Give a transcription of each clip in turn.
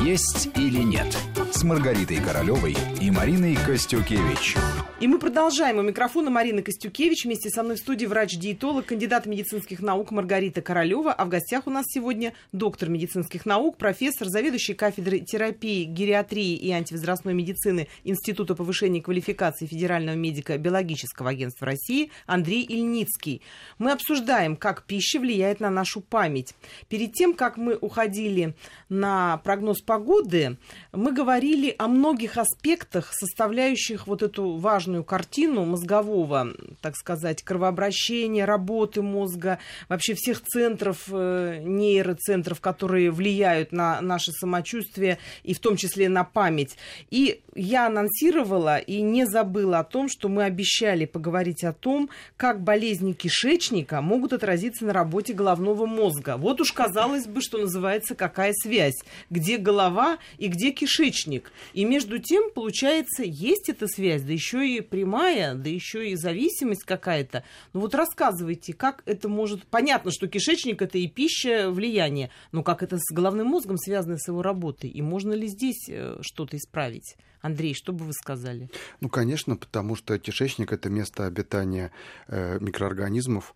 «Есть или нет» с Маргаритой Королевой и Мариной Костюкевич. И мы продолжаем. У микрофона Марина Костюкевич. Вместе со мной в студии врач-диетолог, кандидат медицинских наук Маргарита Королева. А в гостях у нас сегодня доктор медицинских наук, профессор, заведующий кафедрой терапии, гериатрии и антивозрастной медицины Института повышения квалификации Федерального медико-биологического агентства России Андрей Ильницкий. Мы обсуждаем, как пища влияет на нашу память. Перед тем, как мы уходили на прогноз погоды, мы говорили о многих аспектах, составляющих вот эту важную картину мозгового, так сказать, кровообращения, работы мозга, вообще всех центров, э, нейроцентров, которые влияют на наше самочувствие и в том числе на память. И я анонсировала и не забыла о том, что мы обещали поговорить о том, как болезни кишечника могут отразиться на работе головного мозга. Вот уж казалось бы, что называется, какая связь, где голова и где кишечник. И между тем, получается, есть эта связь, да еще и прямая, да еще и зависимость какая-то. Ну вот рассказывайте, как это может... Понятно, что кишечник это и пища, влияние, но как это с головным мозгом связано с его работой? И можно ли здесь э, что-то исправить? Андрей, что бы вы сказали? Ну, конечно, потому что кишечник – это место обитания э, микроорганизмов,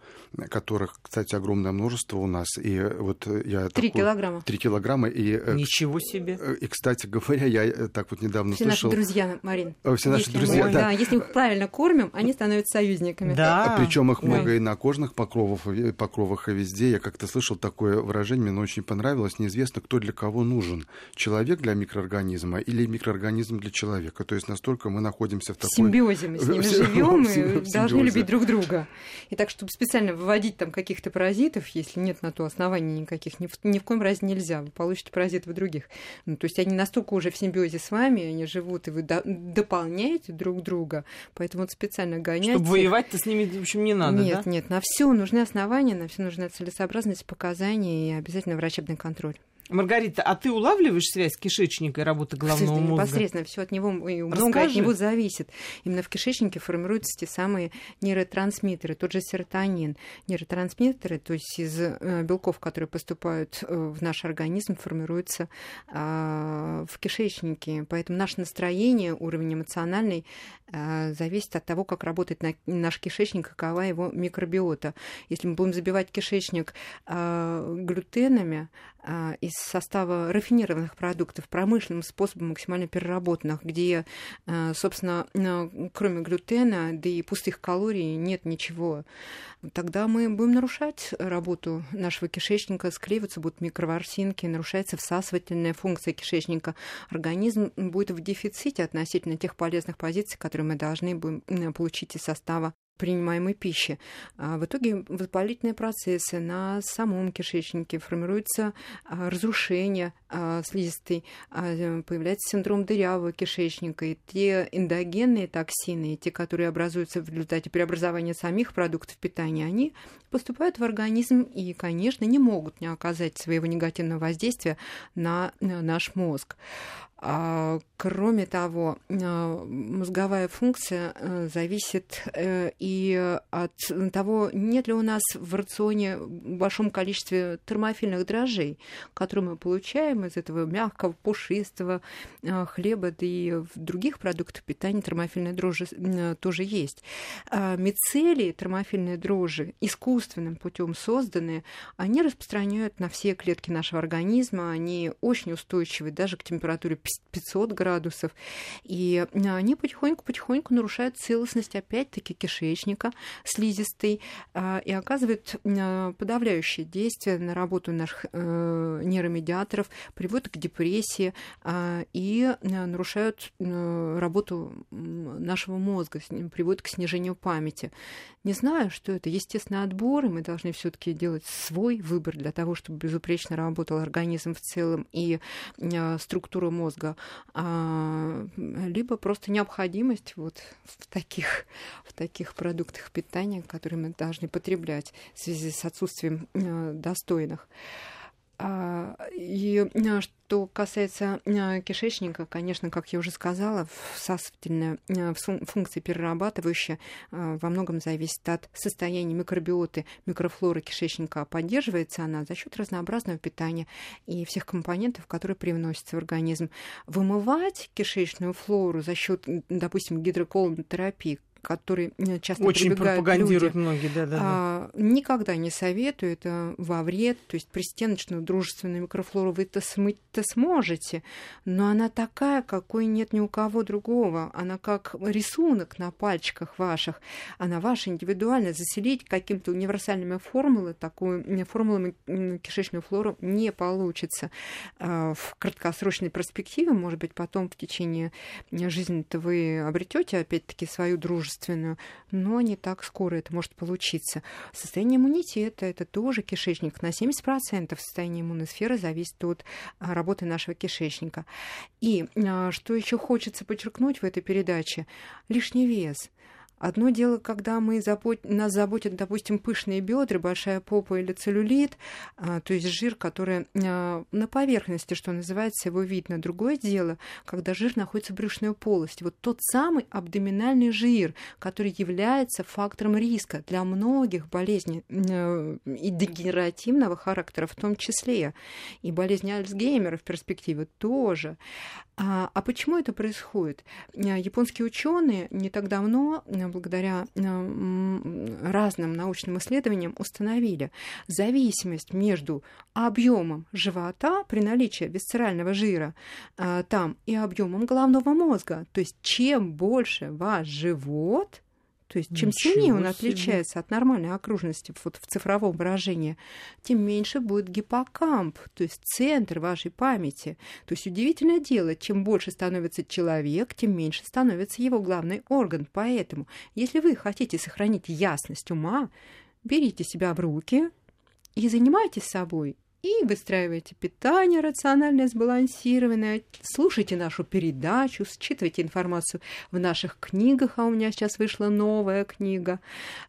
которых, кстати, огромное множество у нас. И вот я Три такой, килограмма. Три килограмма. И, э, Ничего себе. Э, и, кстати говоря, я так вот недавно все слышал... Все наши друзья, Марин. Все наши друзья, мы, да. да. Если мы их правильно кормим, они становятся союзниками. Да. А, причем их много и на кожных покровах, покровах и везде. Я как-то слышал такое выражение, мне очень понравилось. Неизвестно, кто для кого нужен. Человек для микроорганизма или микроорганизм для человека. То есть настолько мы находимся в такой... В симбиозе мы с ними живем и должны любить друг друга. И так, чтобы специально выводить там каких-то паразитов, если нет на то оснований никаких, ни в, ни в коем разе нельзя. Вы получите паразитов других. Ну, то есть они настолько уже в симбиозе с вами, они живут, и вы до, дополняете друг друга. Поэтому вот специально гонять... Чтобы воевать-то с ними, в общем, не надо, Нет, да? нет, на все нужны основания, на все нужна целесообразность, показания и обязательно врачебный контроль. Маргарита, а ты улавливаешь связь кишечника и работы головного мозга? Непосредственно все от него и многое от него зависит. Именно в кишечнике формируются те самые нейротрансмиттеры, тот же серотонин. Нейротрансмиттеры, то есть из э, белков, которые поступают э, в наш организм, формируются а, в кишечнике. Поэтому наше настроение, уровень эмоциональный зависит от того, как работает наш кишечник, какова его микробиота. Если мы будем забивать кишечник а, глютенами, а, из состава рафинированных продуктов промышленным способом максимально переработанных, где, а, собственно, кроме глютена, да и пустых калорий нет ничего, тогда мы будем нарушать работу нашего кишечника, склеиваться будут микроворсинки, нарушается всасывательная функция кишечника. Организм будет в дефиците относительно тех полезных позиций, которые мы должны будем получить из состава принимаемой пищи. А в итоге воспалительные процессы на самом кишечнике, формируется а, разрушение а, слизистой, появляется синдром дырявого кишечника, и те эндогенные токсины, те, которые образуются в результате преобразования самих продуктов питания, они поступают в организм и, конечно, не могут не оказать своего негативного воздействия на наш мозг. А, кроме того, а, мозговая функция э, зависит э, и от того, нет ли у нас в рационе в большом количестве термофильных дрожжей, которые мы получаем из этого мягкого, пушистого э, хлеба, да и в других продуктах питания термофильные дрожжи тоже есть. А мицелии, термофильные дрожжи, искусственным путем созданные, они распространяют на все клетки нашего организма, они очень устойчивы даже к температуре 500 градусов. И они потихоньку-потихоньку нарушают целостность, опять-таки, кишечника слизистой а, и оказывают а, подавляющее действие на работу наших э, нейромедиаторов, приводят к депрессии а, и нарушают э, работу нашего мозга, приводят к снижению памяти. Не знаю, что это естественный отбор, и мы должны все-таки делать свой выбор для того, чтобы безупречно работал организм в целом и структура мозга а, либо просто необходимость вот в таких, в таких продуктах питания, которые мы должны потреблять в связи с отсутствием э, достойных. А, и а, что касается а, кишечника, конечно, как я уже сказала, всасывательная функция перерабатывающая во многом зависит от состояния микробиоты, микрофлоры кишечника. Поддерживается она за счет разнообразного питания и всех компонентов, которые привносятся в организм. Вымывать кишечную флору за счет, допустим, гидроколонотерапии, который э, часто Очень пропагандируют люди, многие, да, да, а, никогда не советую, это во вред, то есть пристеночную дружественную микрофлору вы это смыть-то сможете, но она такая, какой нет ни у кого другого, она как рисунок на пальчиках ваших, она ваша индивидуально, заселить какими-то универсальными формулами, такую формулами кишечную флору не получится. А, в краткосрочной перспективе, может быть, потом в течение жизни-то вы обретете опять-таки свою дружественную естественную, но не так скоро это может получиться. Состояние иммунитета – это тоже кишечник. На 70% состояние иммунной сферы зависит от а, работы нашего кишечника. И а, что еще хочется подчеркнуть в этой передаче? Лишний вес – Одно дело, когда мы забот... нас заботят, допустим, пышные бедра, большая попа или целлюлит, а, то есть жир, который а, на поверхности, что называется, его видно. Другое дело, когда жир находится в брюшной полости. Вот тот самый абдоминальный жир, который является фактором риска для многих болезней э, и дегенеративного характера в том числе, и болезни Альцгеймера в перспективе тоже. А, а почему это происходит? Э, японские ученые не так давно, э, благодаря э, разным научным исследованиям, установили зависимость между объемом живота при наличии висцерального жира там и объемом головного мозга. То есть чем больше ваш живот, то есть чем Ничего сильнее он себе. отличается от нормальной окружности вот в цифровом выражении, тем меньше будет гиппокамп, то есть центр вашей памяти. То есть удивительное дело, чем больше становится человек, тем меньше становится его главный орган. Поэтому, если вы хотите сохранить ясность ума, берите себя в руки и занимайтесь собой и выстраивайте питание рациональное, сбалансированное, слушайте нашу передачу, считывайте информацию в наших книгах, а у меня сейчас вышла новая книга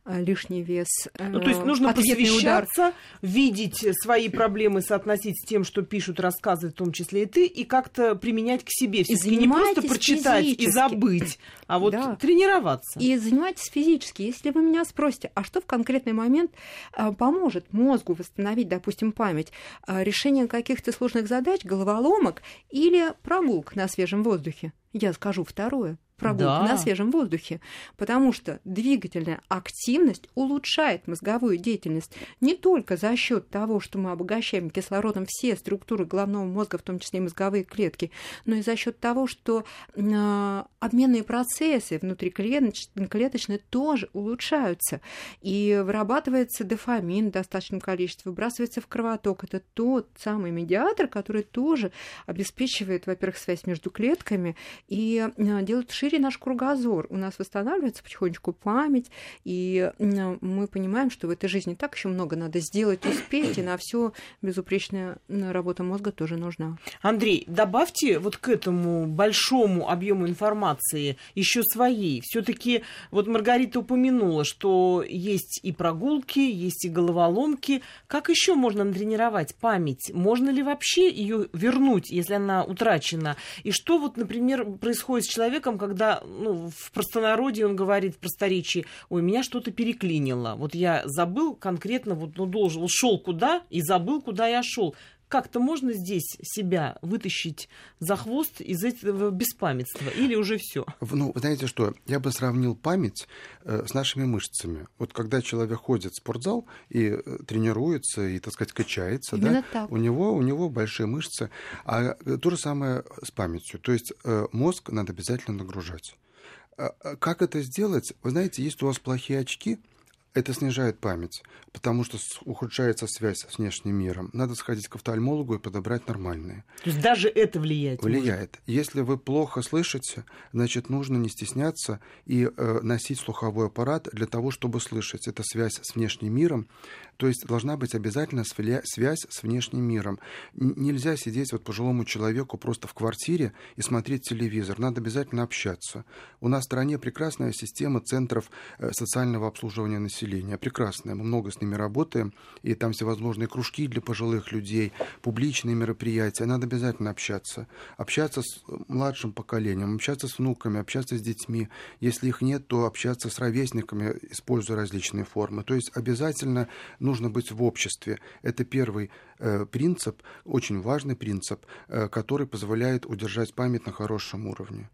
э, «Лишний вес». Э, ну, то есть нужно посвящаться, удар. видеть свои проблемы, соотносить с тем, что пишут, рассказывают, в том числе и ты, и как-то применять к себе. все не просто прочитать физически. и забыть, а вот да. тренироваться. И занимайтесь физически. Если вы меня спросите, а что в конкретный момент э, поможет мозгу восстановить, допустим, память, решение каких-то сложных задач, головоломок или прогулок на свежем воздухе. Я скажу второе прогулка да. на свежем воздухе, потому что двигательная активность улучшает мозговую деятельность не только за счет того, что мы обогащаем кислородом все структуры головного мозга, в том числе и мозговые клетки, но и за счет того, что э, обменные процессы внутриклеточные тоже улучшаются, и вырабатывается дофамин в достаточном количестве, выбрасывается в кровоток. Это тот самый медиатор, который тоже обеспечивает, во-первых, связь между клетками и э, делает шире шире наш кругозор, у нас восстанавливается потихонечку память, и мы понимаем, что в этой жизни так еще много надо сделать, успеть, и на все безупречная работа мозга тоже нужна. Андрей, добавьте вот к этому большому объему информации еще своей. Все-таки вот Маргарита упомянула, что есть и прогулки, есть и головоломки. Как еще можно натренировать память? Можно ли вообще ее вернуть, если она утрачена? И что вот, например, происходит с человеком, когда когда ну, в простонародье он говорит в просторечии, ой, меня что-то переклинило. Вот я забыл конкретно, вот ну, должен, ушел куда и забыл, куда я шел как-то можно здесь себя вытащить за хвост из этого беспамятства? Или уже все? Ну, вы знаете что, я бы сравнил память э, с нашими мышцами. Вот когда человек ходит в спортзал и э, тренируется, и, так сказать, качается, да, так. У, него, у него большие мышцы. А э, то же самое с памятью. То есть мозг надо обязательно нагружать. А, а как это сделать? Вы знаете, есть у вас плохие очки – это снижает память, потому что ухудшается связь с внешним миром. Надо сходить к офтальмологу и подобрать нормальные. То есть даже это влияет? Влияет. Может? Если вы плохо слышите, значит, нужно не стесняться и э, носить слуховой аппарат для того, чтобы слышать. Это связь с внешним миром. То есть должна быть обязательно связь с внешним миром. Нельзя сидеть вот пожилому человеку просто в квартире и смотреть телевизор. Надо обязательно общаться. У нас в стране прекрасная система центров э, социального обслуживания населения населения прекрасная. Мы много с ними работаем, и там всевозможные кружки для пожилых людей, публичные мероприятия. Надо обязательно общаться. Общаться с младшим поколением, общаться с внуками, общаться с детьми. Если их нет, то общаться с ровесниками, используя различные формы. То есть обязательно нужно быть в обществе. Это первый э, принцип, очень важный принцип, э, который позволяет удержать память на хорошем уровне.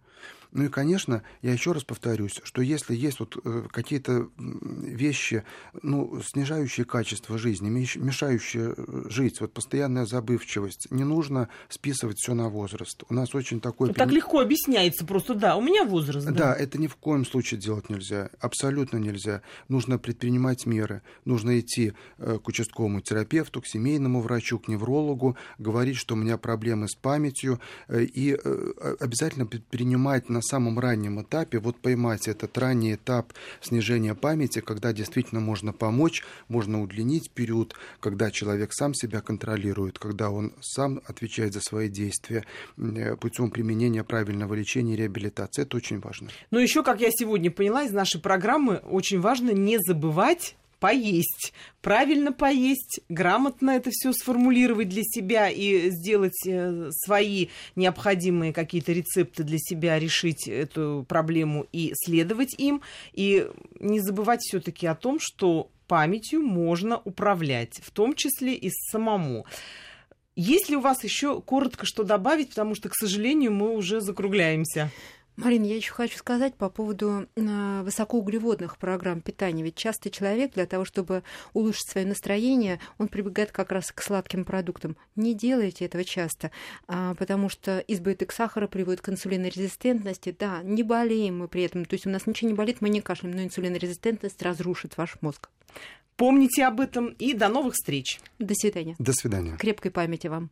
Ну и, конечно, я еще раз повторюсь, что если есть вот э, какие-то вещи, ну, снижающие качество жизни, мешающие э, жить, вот постоянная забывчивость, не нужно списывать все на возраст. У нас очень такой... Так легко объясняется просто, да, у меня возраст. Да. да, это ни в коем случае делать нельзя, абсолютно нельзя. Нужно предпринимать меры, нужно идти э, к участковому терапевту, к семейному врачу, к неврологу, говорить, что у меня проблемы с памятью, и обязательно предпринимать на самом раннем этапе, вот поймать этот ранний этап снижения памяти, когда действительно можно помочь, можно удлинить период, когда человек сам себя контролирует, когда он сам отвечает за свои действия э, путем применения правильного лечения и реабилитации. Это очень важно. Но еще, как я сегодня поняла из нашей программы, очень важно не забывать поесть, правильно поесть, грамотно это все сформулировать для себя и сделать э, свои необходимые какие-то рецепты для себя, решить эту проблему и следовать им. И не забывать все-таки о том, что памятью можно управлять, в том числе и самому. Есть ли у вас еще коротко что добавить, потому что, к сожалению, мы уже закругляемся? Марина, я еще хочу сказать по поводу э, высокоуглеводных программ питания. Ведь часто человек для того, чтобы улучшить свое настроение, он прибегает как раз к сладким продуктам. Не делайте этого часто, а, потому что избыток сахара приводит к инсулинорезистентности. Да, не болеем мы при этом, то есть у нас ничего не болит, мы не кашляем, но инсулинорезистентность разрушит ваш мозг. Помните об этом и до новых встреч. До свидания. До свидания. Крепкой памяти вам.